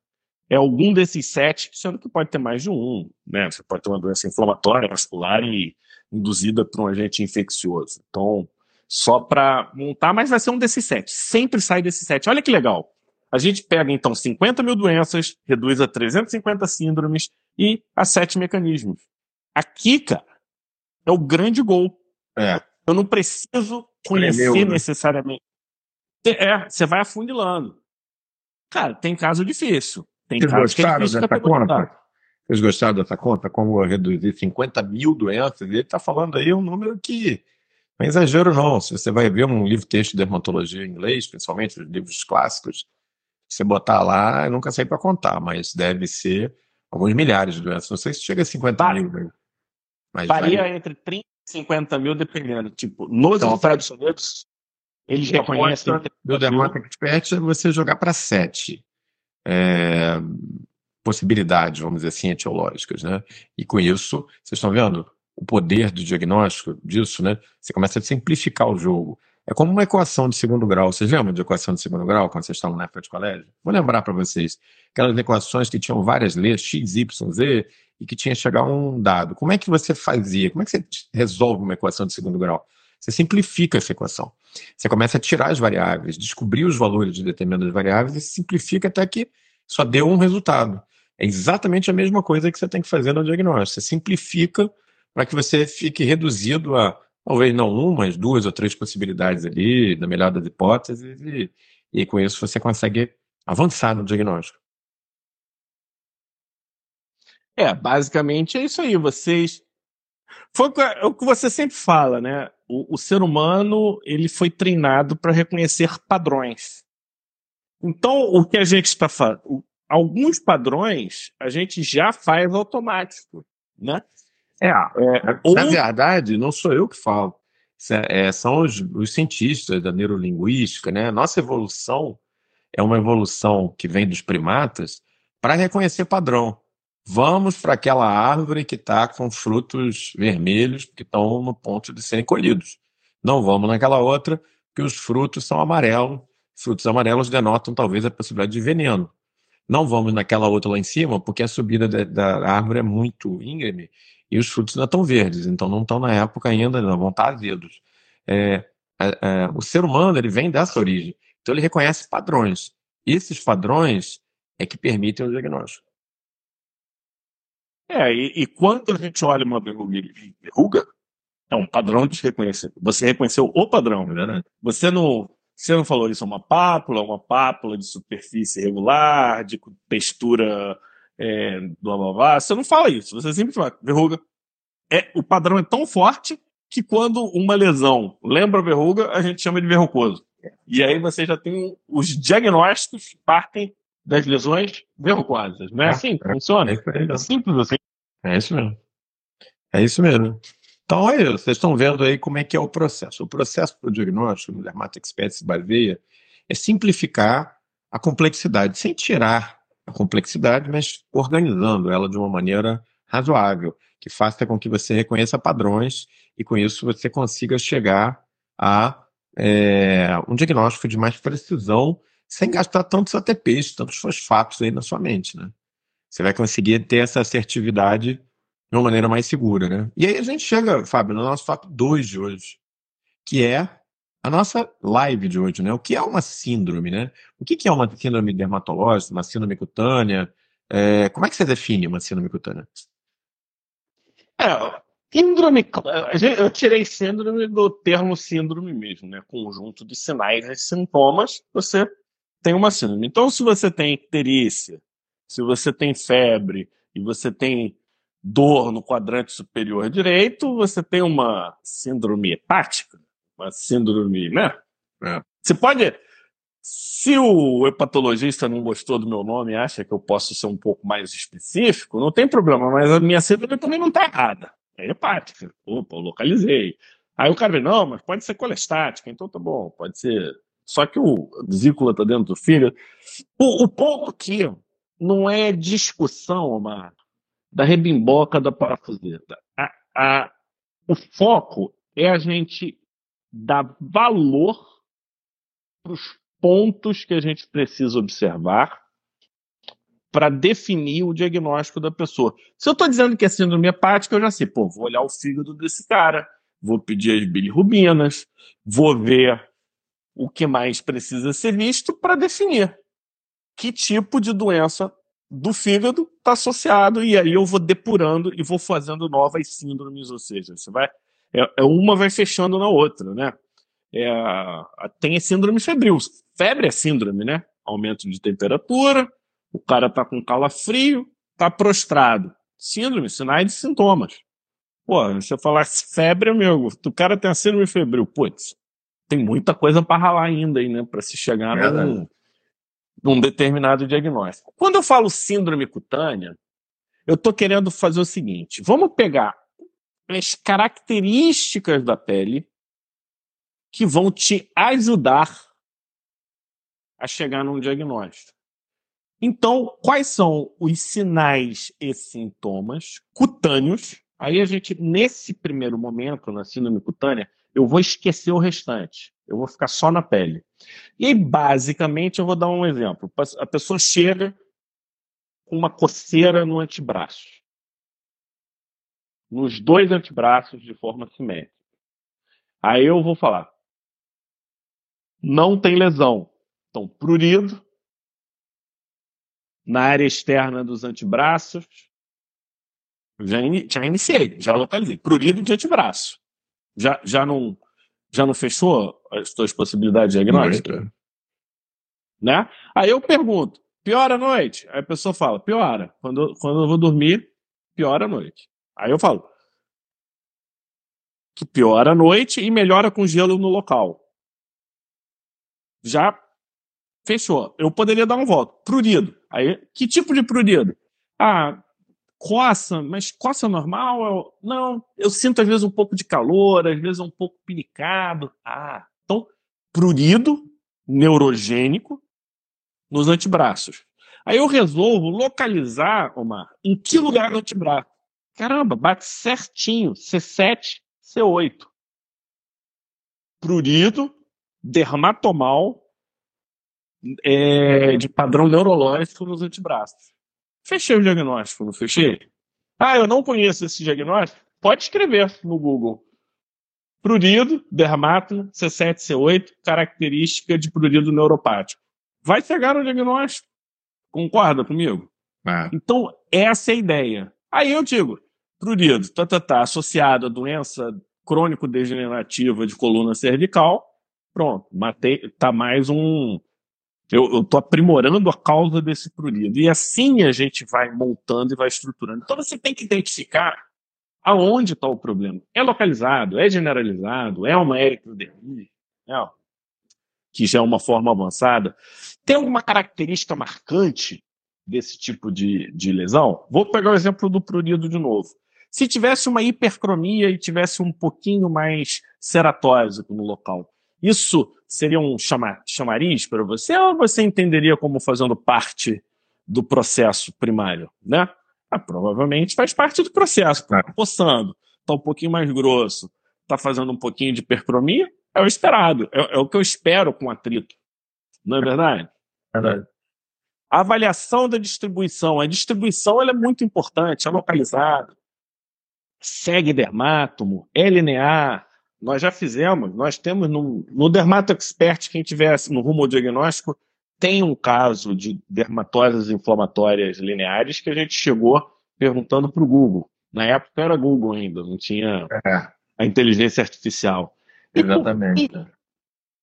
É algum desses sete, sendo que pode ter mais de um. Né? Você pode ter uma doença inflamatória, vascular e induzida por um agente infeccioso. Então, só para montar, mas vai ser um desses sete. Sempre sai desses sete. Olha que legal. A gente pega, então, 50 mil doenças, reduz a 350 síndromes e a sete mecanismos. Aqui, cara, é o grande gol. É. Eu não preciso conhecer né? necessariamente. É, você vai afunilando. Cara, tem caso difícil. Tem Vocês caso gostaram que é dessa conta? Vocês gostaram dessa conta? Como reduzir 50 mil doenças? Ele está falando aí um número que não é exagero, não. Se você vai ver um livro texto de dermatologia em inglês, principalmente os livros clássicos, você botar lá, eu nunca sei para contar, mas deve ser alguns milhares de doenças. Não sei se chega a 50 mil. Né? Mas Varia entre 30 e 50 mil, dependendo. Tipo, nos então, Estados Unidos, eles reconhecem. Do Dermata Expert é você jogar para 7. É, possibilidades, vamos dizer assim, etiológicas, né? E com isso, vocês estão vendo? o poder do diagnóstico disso, né? Você começa a simplificar o jogo. É como uma equação de segundo grau. Vocês lembram de equação de segundo grau quando vocês estavam na época de colégio? Vou lembrar para vocês. Aquelas equações que tinham várias leis, x, y, z, e que tinha que chegar a um dado. Como é que você fazia? Como é que você resolve uma equação de segundo grau? Você simplifica essa equação. Você começa a tirar as variáveis, descobrir os valores de determinadas variáveis e simplifica até que só dê um resultado. É exatamente a mesma coisa que você tem que fazer no diagnóstico. Você simplifica para que você fique reduzido a talvez não uma, mas duas ou três possibilidades ali, na melhor das hipóteses, e, e com isso você consegue avançar no diagnóstico. É, basicamente é isso aí. Vocês. Foi o que você sempre fala, né? O, o ser humano ele foi treinado para reconhecer padrões. Então, o que a gente está fazendo? Alguns padrões a gente já faz automático, né? É, é ou... na verdade, não sou eu que falo. É, são os, os, cientistas da neurolinguística, né? Nossa evolução é uma evolução que vem dos primatas para reconhecer padrão. Vamos para aquela árvore que está com frutos vermelhos que estão no ponto de serem colhidos. Não vamos naquela outra que os frutos são amarelos. Frutos amarelos denotam talvez a possibilidade de veneno. Não vamos naquela outra lá em cima porque a subida da, da árvore é muito íngreme e os frutos ainda estão verdes, então não estão na época ainda, não vão estar azedos. É, é, é, o ser humano ele vem dessa origem, então ele reconhece padrões. Esses padrões é que permitem o diagnóstico. É, e, e quando a gente olha uma verruga, é um padrão de reconhecimento. Você reconheceu o padrão, né? Você não, você não falou isso é uma pápula, uma pápula de superfície regular, de textura é, blá blá blá. Você não fala isso, você sempre fala, verruga. É, o padrão é tão forte que quando uma lesão lembra verruga, a gente chama de verrucoso. E aí você já tem os diagnósticos que partem das lesões verrucosas. Não é, é assim que funciona? É, é, simples assim. É isso mesmo. É isso mesmo. Então, aí, vocês estão vendo aí como é que é o processo. O processo para o diagnóstico no Dermato Expert se baseia é simplificar a complexidade, sem tirar a complexidade, mas organizando ela de uma maneira razoável, que faça com que você reconheça padrões e com isso você consiga chegar a é, um diagnóstico de mais precisão sem gastar tantos ATPs, tantos fosfatos aí na sua mente, né? Você vai conseguir ter essa assertividade de uma maneira mais segura, né? E aí a gente chega, Fábio, no nosso fato 2 de hoje, que é a nossa live de hoje, né? O que é uma síndrome, né? O que é uma síndrome dermatológica, uma síndrome cutânea? É, como é que você define uma síndrome cutânea? É, síndrome, eu tirei síndrome do termo síndrome mesmo, né? Conjunto de sinais e sintomas, você tem uma síndrome. Então, se você tem icterícia, se você tem febre e você tem dor no quadrante superior direito, você tem uma síndrome hepática, uma síndrome, né? É. Você pode. Se o hepatologista não gostou do meu nome e acha que eu posso ser um pouco mais específico, não tem problema, mas a minha síndrome também não está errada. É hepática. Opa, eu localizei. Aí o cara vê, não, mas pode ser colestática, então tá bom, pode ser. Só que o vesícula está dentro do fígado. O, o ponto aqui não é discussão, Omar, da rebimboca da parafuseta. A, a, o foco é a gente dar valor para os pontos que a gente precisa observar para definir o diagnóstico da pessoa. Se eu estou dizendo que é síndrome hepática, eu já sei, pô, vou olhar o fígado desse cara, vou pedir as bilirrubinas, vou ver o que mais precisa ser visto para definir que tipo de doença do fígado está associado, e aí eu vou depurando e vou fazendo novas síndromes, ou seja, você vai. É, é uma vai fechando na outra, né? É, tem síndrome febril. Febre é síndrome, né? Aumento de temperatura, o cara tá com calafrio, tá prostrado. Síndrome, sinais e sintomas. Pô, você falar febre, amigo, o cara tem a síndrome febril, putz, tem muita coisa para ralar ainda aí, né? Para se chegar é num, num determinado diagnóstico. Quando eu falo síndrome cutânea, eu estou querendo fazer o seguinte: vamos pegar as características da pele que vão te ajudar a chegar num diagnóstico. Então, quais são os sinais e sintomas cutâneos? Aí a gente, nesse primeiro momento, na síndrome cutânea, eu vou esquecer o restante. Eu vou ficar só na pele. E aí, basicamente, eu vou dar um exemplo. A pessoa chega com uma coceira no antebraço. Nos dois antebraços de forma simétrica. Aí eu vou falar. Não tem lesão. Então, prurido. Na área externa dos antebraços. Já, já iniciei, já localizei. Prurido de antebraço. Já, já não já não fechou as suas possibilidades diagnósticas? Né? Aí eu pergunto, piora a noite? Aí a pessoa fala, piora. Quando, quando eu vou dormir, piora a noite. Aí eu falo, que piora a noite e melhora com gelo no local. Já fechou. Eu poderia dar um voto. Prurido. Aí, que tipo de prurido? Ah, coça, mas coça normal? Não, eu sinto às vezes um pouco de calor, às vezes um pouco pinicado. Ah, então, prurido, neurogênico, nos antebraços. Aí eu resolvo localizar, Omar, em que lugar do antebraço. Caramba, bate certinho, C7, C8. Prurido, dermatomal, é, de padrão neurológico nos antebraços. Fechei o diagnóstico, não fechei? Ah, eu não conheço esse diagnóstico? Pode escrever no Google. Prurido, dermato, C7, C8, característica de prurido neuropático. Vai chegar no diagnóstico. Concorda comigo? É. Então, essa é a ideia. Aí eu digo, prurido, tá, tá, tá, associado a doença crônico-degenerativa de coluna cervical, pronto, matei, tá mais um, eu estou aprimorando a causa desse prurido. E assim a gente vai montando e vai estruturando. Então você tem que identificar aonde está o problema. É localizado, é generalizado, é uma ectodermia. É. que já é uma forma avançada. Tem alguma característica marcante desse tipo de, de lesão? Vou pegar o exemplo do prurido de novo. Se tivesse uma hipercromia e tivesse um pouquinho mais ceratósico no local, isso seria um chama, chamariz para você ou você entenderia como fazendo parte do processo primário, né? Ah, provavelmente faz parte do processo, tá poçando, tá um pouquinho mais grosso, tá fazendo um pouquinho de hipercromia, é o esperado, é, é o que eu espero com atrito. Não é verdade? É verdade. A avaliação da distribuição. A distribuição ela é muito importante, é localizada. Segue dermátomo, é linear. Nós já fizemos, nós temos no, no Dermato Expert, quem tivesse no rumo ao diagnóstico, tem um caso de dermatoses inflamatórias lineares que a gente chegou perguntando para o Google. Na época era Google ainda, não tinha é. a inteligência artificial. Exatamente. E,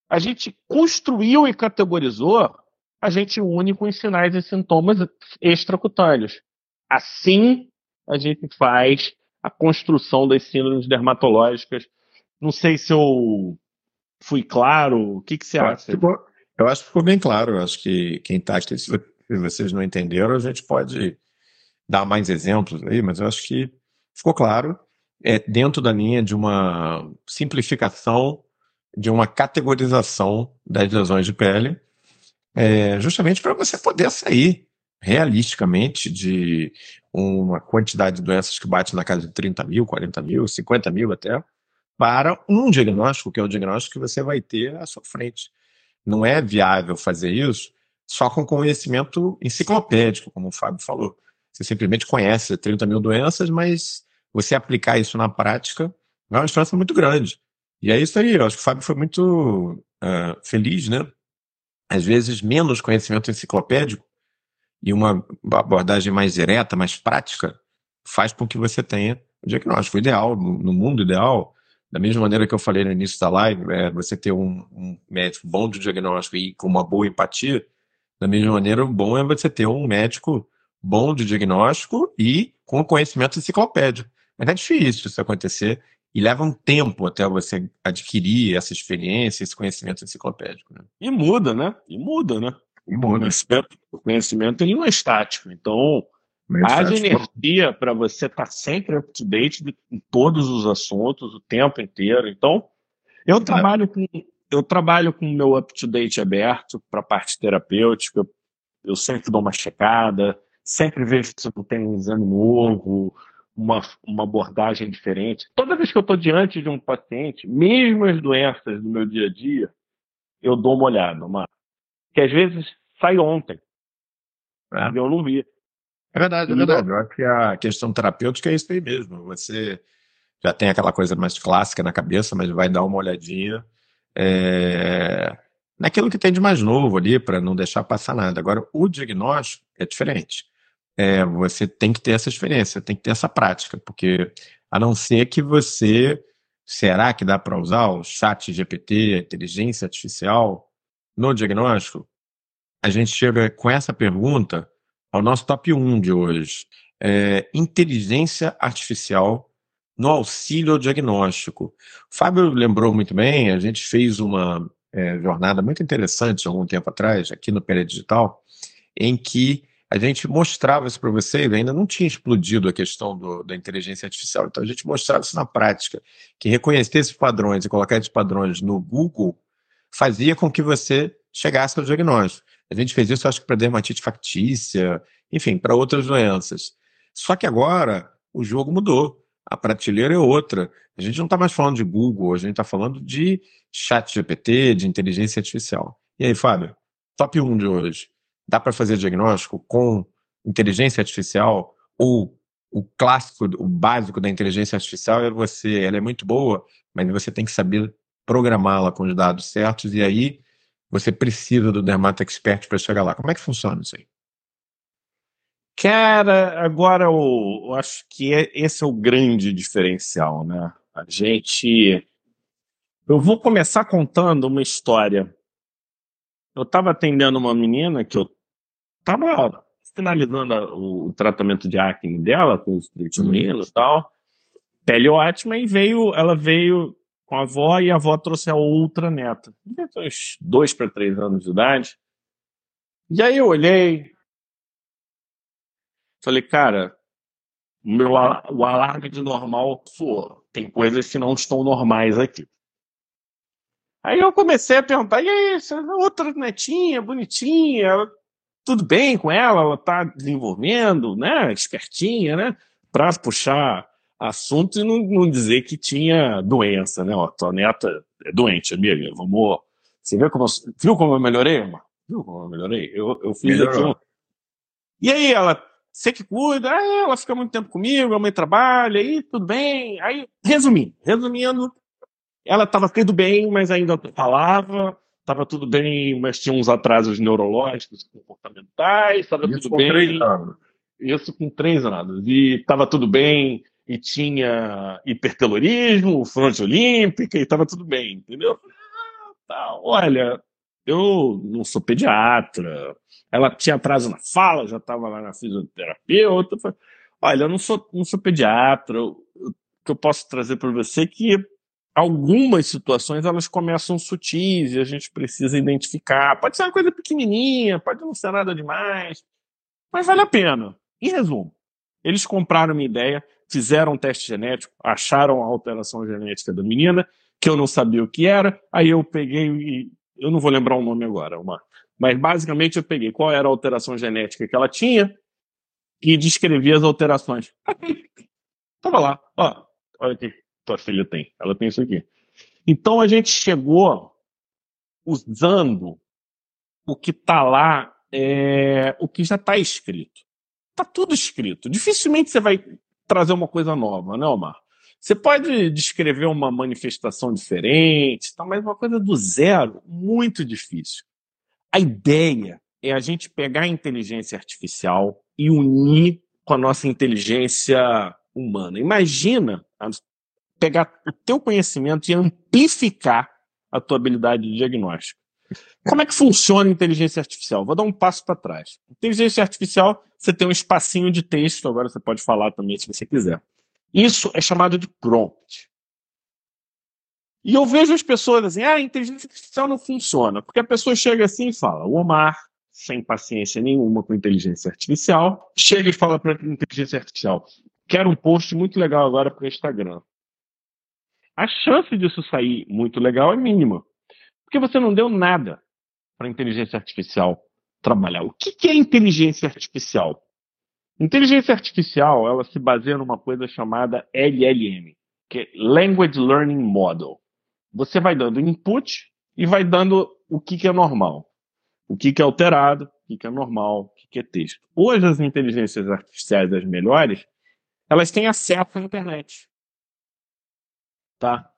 a gente construiu e categorizou, a gente une com os sinais e sintomas extracutâneos. Assim, a gente faz a construção das síndromes dermatológicas. Não sei se eu fui claro. O que, que você acha? Eu acho que ficou bem claro. Eu acho que quem está aqui, se vocês não entenderam, a gente pode dar mais exemplos aí, mas eu acho que ficou claro. É dentro da linha de uma simplificação, de uma categorização das lesões de pele, é, justamente para você poder sair realisticamente de uma quantidade de doenças que bate na casa de 30 mil, 40 mil, 50 mil até, para um diagnóstico, que é o diagnóstico que você vai ter à sua frente. Não é viável fazer isso só com conhecimento enciclopédico, como o Fábio falou. Você simplesmente conhece 30 mil doenças, mas você aplicar isso na prática é uma diferença muito grande. E é isso aí, eu acho que o Fábio foi muito uh, feliz, né? Às vezes, menos conhecimento enciclopédico e uma abordagem mais direta, mais prática, faz com que você tenha o diagnóstico ideal, no mundo ideal, da mesma maneira que eu falei no início da live, é, você ter um, um, médico bom de diagnóstico e com uma boa empatia, da mesma maneira, o bom é você ter um médico bom de diagnóstico e com conhecimento enciclopédico. Mas é difícil isso acontecer e leva um tempo até você adquirir essa experiência, esse conhecimento enciclopédico. Né? E muda, né? E muda, né? E muda. O conhecimento, o conhecimento ele não é estático. Então, Haja energia para você estar tá sempre up to date em todos os assuntos, o tempo inteiro. Então, eu é. trabalho com eu trabalho com o meu up to date aberto para a parte terapêutica. Eu sempre dou uma checada, sempre vejo se eu tenho um exame novo, uma, uma abordagem diferente. Toda vez que eu estou diante de um paciente, mesmo as doenças do meu dia a dia, eu dou uma olhada, uma, que às vezes sai ontem. É. Eu não vi. É verdade, é verdade. Eu acho que a questão terapêutica é isso aí mesmo. Você já tem aquela coisa mais clássica na cabeça, mas vai dar uma olhadinha é, naquilo que tem de mais novo ali, para não deixar passar nada. Agora, o diagnóstico é diferente. É, você tem que ter essa experiência, tem que ter essa prática, porque a não ser que você. Será que dá para usar o chat GPT, a inteligência artificial, no diagnóstico? A gente chega com essa pergunta ao nosso top 1 de hoje. É, inteligência artificial no auxílio ao diagnóstico. O Fábio lembrou muito bem, a gente fez uma é, jornada muito interessante algum tempo atrás, aqui no Pele Digital, em que a gente mostrava isso para vocês, ainda não tinha explodido a questão do, da inteligência artificial, então a gente mostrava isso na prática, que reconhecer esses padrões e colocar esses padrões no Google fazia com que você chegasse ao diagnóstico. A gente fez isso, acho que para dermatite factícia, enfim, para outras doenças. Só que agora o jogo mudou. A prateleira é outra. A gente não está mais falando de Google, a gente está falando de chat GPT, de inteligência artificial. E aí, Fábio? Top 1 de hoje. Dá para fazer diagnóstico com inteligência artificial ou o clássico, o básico da inteligência artificial é você, ela é muito boa, mas você tem que saber programá-la com os dados certos e aí você precisa do Dermato Expert para chegar lá. Como é que funciona isso aí? Cara, agora eu, eu acho que é, esse é o grande diferencial, né? A gente. Eu vou começar contando uma história. Eu estava atendendo uma menina que eu estava finalizando o, o, tratamento de acne dela, com os tritulino uhum. e tal. Pele ótima, e veio, ela veio com a avó e a avó trouxe a outra neta, uns dois para três anos de idade. E aí eu olhei, falei, cara, o meu o alarme de normal, pô, tem coisas que não estão normais aqui. Aí eu comecei a perguntar, e aí, outra netinha, bonitinha, tudo bem com ela? Ela tá desenvolvendo, né? Espertinha, né? Para puxar assunto e não, não, dizer que tinha doença, né? Ó, tua neta é doente, amiga. Vamos. Você viu como, viu como eu melhorei, irmão? Viu como eu melhorei? Eu, eu fiz aquilo. E aí ela, você que cuida, aí ela fica muito tempo comigo, a mãe trabalha, aí tudo bem. Aí, resumindo, resumindo, ela estava tudo bem, mas ainda falava, estava tudo bem, mas tinha uns atrasos neurológicos, comportamentais, estava tudo com bem. Três anos. Isso com três anos. E estava tudo bem, e tinha hipertelorismo, fronte olímpica, e estava tudo bem, entendeu? Ah, tá, olha, eu não sou pediatra. Ela tinha atraso na fala, já estava lá na fisioterapeuta. Olha, eu não sou, não sou pediatra. O que eu posso trazer para você é que algumas situações elas começam sutis e a gente precisa identificar. Pode ser uma coisa pequenininha, pode não ser nada demais, mas vale a pena. Em resumo, eles compraram minha ideia, fizeram um teste genético, acharam a alteração genética da menina, que eu não sabia o que era, aí eu peguei e eu não vou lembrar o nome agora, uma, mas basicamente eu peguei qual era a alteração genética que ela tinha e descrevi as alterações. Tava lá, ó, olha aqui tua filha tem. Ela tem isso aqui. Então a gente chegou usando o que está lá, é, o que já está escrito. Está tudo escrito. Dificilmente você vai trazer uma coisa nova, né, Omar? Você pode descrever uma manifestação diferente, tá, mas uma coisa do zero, muito difícil. A ideia é a gente pegar a inteligência artificial e unir com a nossa inteligência humana. Imagina pegar o teu conhecimento e amplificar a tua habilidade de diagnóstico. Como é que funciona a inteligência artificial? Vou dar um passo para trás. Inteligência artificial, você tem um espacinho de texto, agora você pode falar também se você quiser. Isso é chamado de prompt. E eu vejo as pessoas assim, ah, a inteligência artificial não funciona, porque a pessoa chega assim e fala, o Omar, sem paciência nenhuma com inteligência artificial, chega e fala para a inteligência artificial, quero um post muito legal agora para o Instagram a chance disso sair muito legal é mínima. Porque você não deu nada para a inteligência artificial trabalhar. O que, que é inteligência artificial? Inteligência artificial, ela se baseia numa coisa chamada LLM, que é Language Learning Model. Você vai dando input e vai dando o que, que é normal. O que, que é alterado, o que, que é normal, o que, que é texto. Hoje as inteligências artificiais, as melhores, elas têm acesso à internet tá?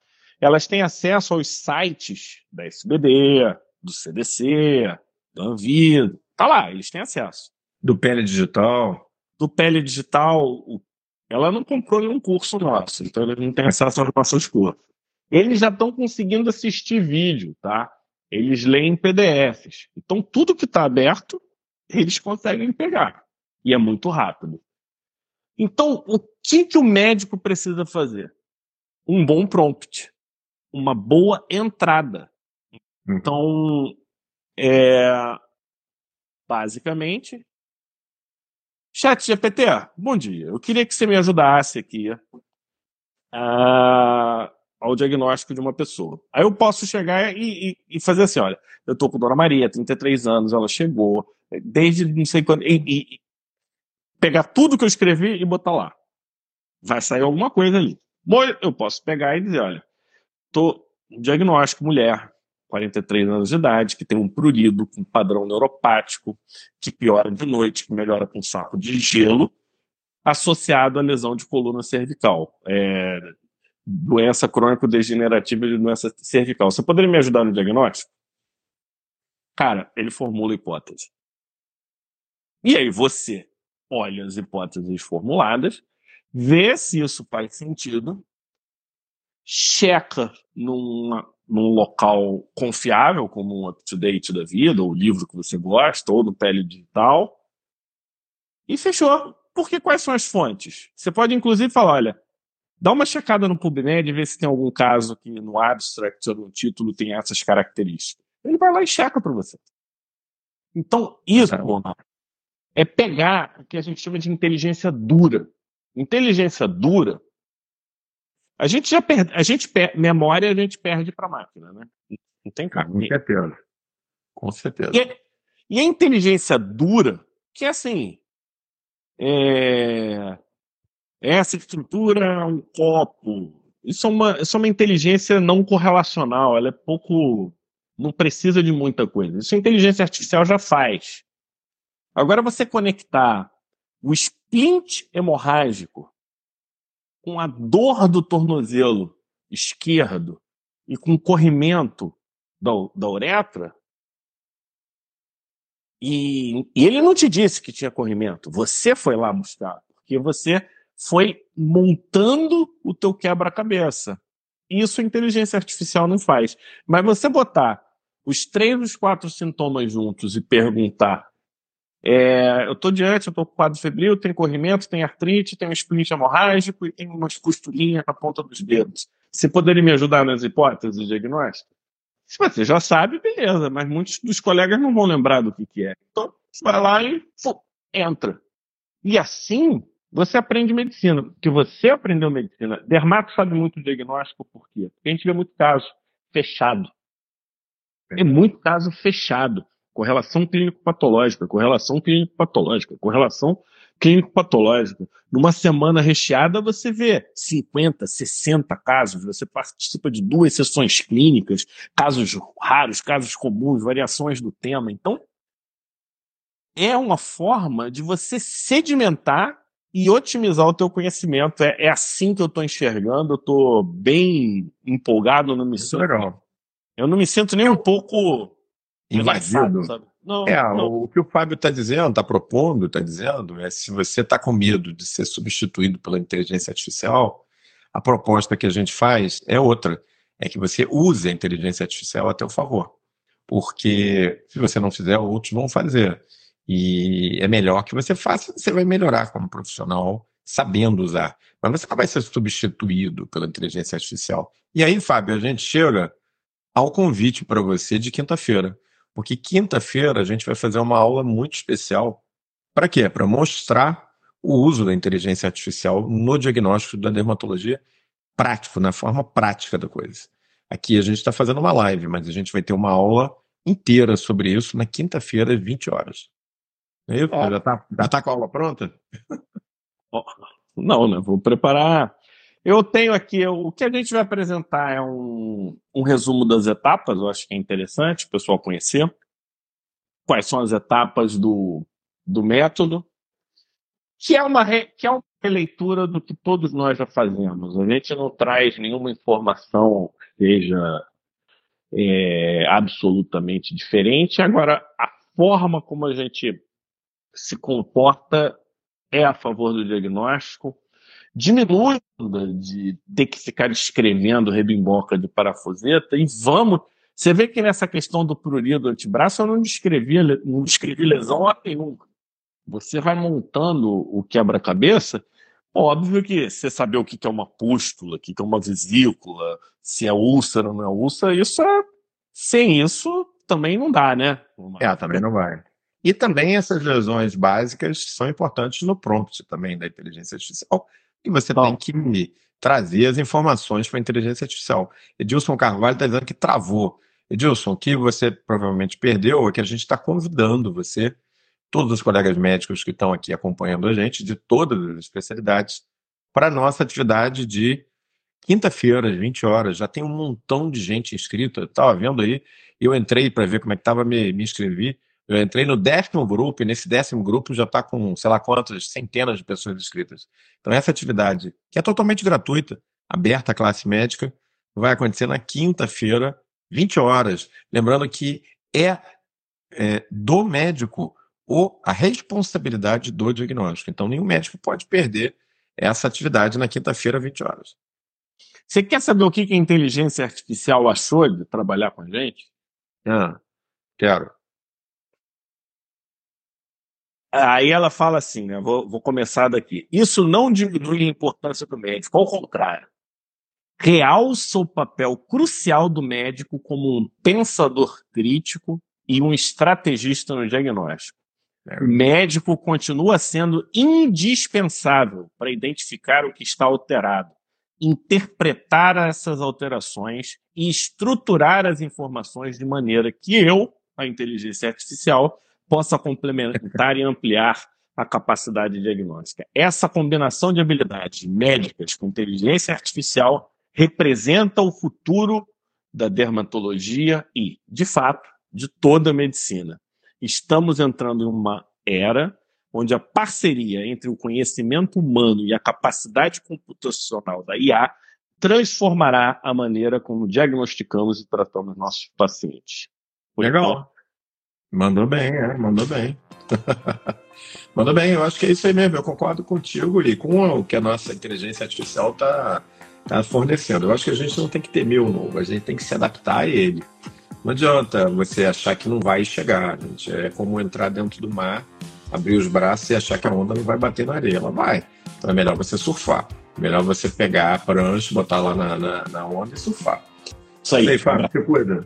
Elas têm acesso aos sites da SBD, do CDC, do Anvisa, tá lá, eles têm acesso. Do Pele Digital. Do Pele Digital, ela não comprou nenhum curso nosso, então eles não têm acesso aos nossos cursos. Eles já estão conseguindo assistir vídeo, tá? Eles leem PDFs. Então tudo que está aberto, eles conseguem pegar. E é muito rápido. Então, o que, que o médico precisa fazer? um bom prompt, uma boa entrada. Hum. Então, é, basicamente, Chat GPT, bom dia. Eu queria que você me ajudasse aqui uh, ao diagnóstico de uma pessoa. Aí eu posso chegar e, e, e fazer assim, olha, eu estou com Dona Maria, 33 anos, ela chegou, desde não sei quando, e, e pegar tudo que eu escrevi e botar lá. Vai sair alguma coisa ali. Eu posso pegar e dizer, olha, tô diagnóstico mulher, 43 anos de idade, que tem um prurido com padrão neuropático, que piora de noite, que melhora com saco de gelo, associado à lesão de coluna cervical. É, doença crônico-degenerativa de doença cervical. Você poderia me ajudar no diagnóstico? Cara, ele formula hipótese. E aí você olha as hipóteses formuladas vê se isso faz sentido, checa numa, num local confiável, como um up-to-date da vida, ou livro que você gosta, ou no Pele Digital, e fechou. Porque quais são as fontes? Você pode, inclusive, falar, olha, Dá uma checada no PubMed e vê se tem algum caso que no abstract ou no título tem essas características. Ele vai lá e checa para você. Então, isso é pegar o que a gente chama de inteligência dura. Inteligência dura, a gente já perde, a gente per, memória a gente perde para a máquina, né? Não tem cara. Com certeza. Com certeza. E, e a inteligência dura, que é assim, é, essa estrutura é um copo. Isso é, uma, isso é uma inteligência não correlacional, ela é pouco. não precisa de muita coisa. Isso a inteligência artificial já faz. Agora você conectar o splint hemorrágico com a dor do tornozelo esquerdo e com o corrimento da, da uretra, e, e, ele não te disse que tinha corrimento. Você foi lá buscar, porque você foi montando o teu quebra-cabeça. Isso a inteligência artificial não faz. Mas você botar os três os quatro sintomas juntos e perguntar é, eu estou diante, estou com quadro febril, tem corrimento, tem artrite, tem um split hemorrágico e tem umas costurinhas na ponta dos dedos. Você poderia me ajudar nas hipóteses diagnósticas? Se você já sabe, beleza, mas muitos dos colegas não vão lembrar do que, que é. Então, vai lá e pô, entra. E assim, você aprende medicina, porque você aprendeu medicina. Dermato sabe muito diagnóstico, por quê? Porque a gente vê muito caso fechado. É muito caso fechado. Correlação clínico-patológica, correlação clínico-patológica, correlação clínico-patológica. Numa semana recheada, você vê 50, 60 casos, você participa de duas sessões clínicas, casos raros, casos comuns, variações do tema. Então, é uma forma de você sedimentar e otimizar o teu conhecimento. É, é assim que eu estou enxergando, eu estou bem empolgado, não me sinto, legal. Eu não me sinto nem um pouco invadido. Sabe? Não, é, não. o que o Fábio está dizendo, está propondo, está dizendo, é se você está com medo de ser substituído pela inteligência artificial, a proposta que a gente faz é outra, é que você use a inteligência artificial a teu favor. Porque se você não fizer, outros vão fazer. E é melhor que você faça, você vai melhorar como profissional sabendo usar. Mas você não vai ser substituído pela inteligência artificial. E aí, Fábio, a gente chega ao convite para você de quinta-feira. Porque quinta-feira a gente vai fazer uma aula muito especial. Para quê? Para mostrar o uso da inteligência artificial no diagnóstico da dermatologia prático, na forma prática da coisa. Aqui a gente está fazendo uma live, mas a gente vai ter uma aula inteira sobre isso na quinta-feira, às 20 horas. É isso? Já está já tá com a aula pronta? Não, né? Vou preparar eu tenho aqui, o que a gente vai apresentar é um, um resumo das etapas, eu acho que é interessante o pessoal conhecer. Quais são as etapas do, do método, que é, uma re, que é uma releitura do que todos nós já fazemos. A gente não traz nenhuma informação que seja é, absolutamente diferente. Agora, a forma como a gente se comporta é a favor do diagnóstico, diminui de ter que ficar escrevendo rebimboca de parafuseta e vamos. Você vê que nessa questão do prurido antebraço eu não descrevi, não descrevi lesão nenhuma. Você vai montando o quebra-cabeça, óbvio que você saber o que é uma pústula, o que é uma vesícula, se é úlcera ou não é úlcera, isso é. Sem isso também não dá, né? É, também não vai. E também essas lesões básicas são importantes no prompt também da inteligência artificial, e você Bom. tem que trazer as informações para a inteligência artificial. Edilson Carvalho está dizendo que travou. Edilson, o que você provavelmente perdeu é que a gente está convidando você, todos os colegas médicos que estão aqui acompanhando a gente, de todas as especialidades, para a nossa atividade de quinta-feira, às 20 horas. Já tem um montão de gente inscrita. Estava vendo aí, eu entrei para ver como é que estava, me, me inscrevi. Eu entrei no décimo grupo e nesse décimo grupo já está com, sei lá quantas, centenas de pessoas inscritas. Então, essa atividade, que é totalmente gratuita, aberta à classe médica, vai acontecer na quinta-feira, 20 horas. Lembrando que é, é do médico ou a responsabilidade do diagnóstico. Então, nenhum médico pode perder essa atividade na quinta-feira, 20 horas. Você quer saber o que a inteligência artificial achou de trabalhar com a gente? Ah, quero. Aí ela fala assim, né? Vou, vou começar daqui. Isso não diminui a importância do médico, ao contrário. Realça o papel crucial do médico como um pensador crítico e um estrategista no diagnóstico. O médico continua sendo indispensável para identificar o que está alterado, interpretar essas alterações e estruturar as informações de maneira que eu, a inteligência artificial, possa complementar e ampliar a capacidade diagnóstica. Essa combinação de habilidades médicas com inteligência artificial representa o futuro da dermatologia e, de fato, de toda a medicina. Estamos entrando em uma era onde a parceria entre o conhecimento humano e a capacidade computacional da IA transformará a maneira como diagnosticamos e tratamos nossos pacientes. Legal. Mandou bem, é, mandou bem. mandou bem, eu acho que é isso aí mesmo, eu concordo contigo e com o que a nossa inteligência artificial está tá fornecendo. Eu acho que a gente não tem que temer o novo, a gente tem que se adaptar a ele. Não adianta você achar que não vai chegar, gente. É como entrar dentro do mar, abrir os braços e achar que a onda não vai bater na areia. Ela vai. Então é melhor você surfar. Melhor você pegar a prancha, botar lá na, na, na onda e surfar. Isso aí. Aí, Fábio, se cuida.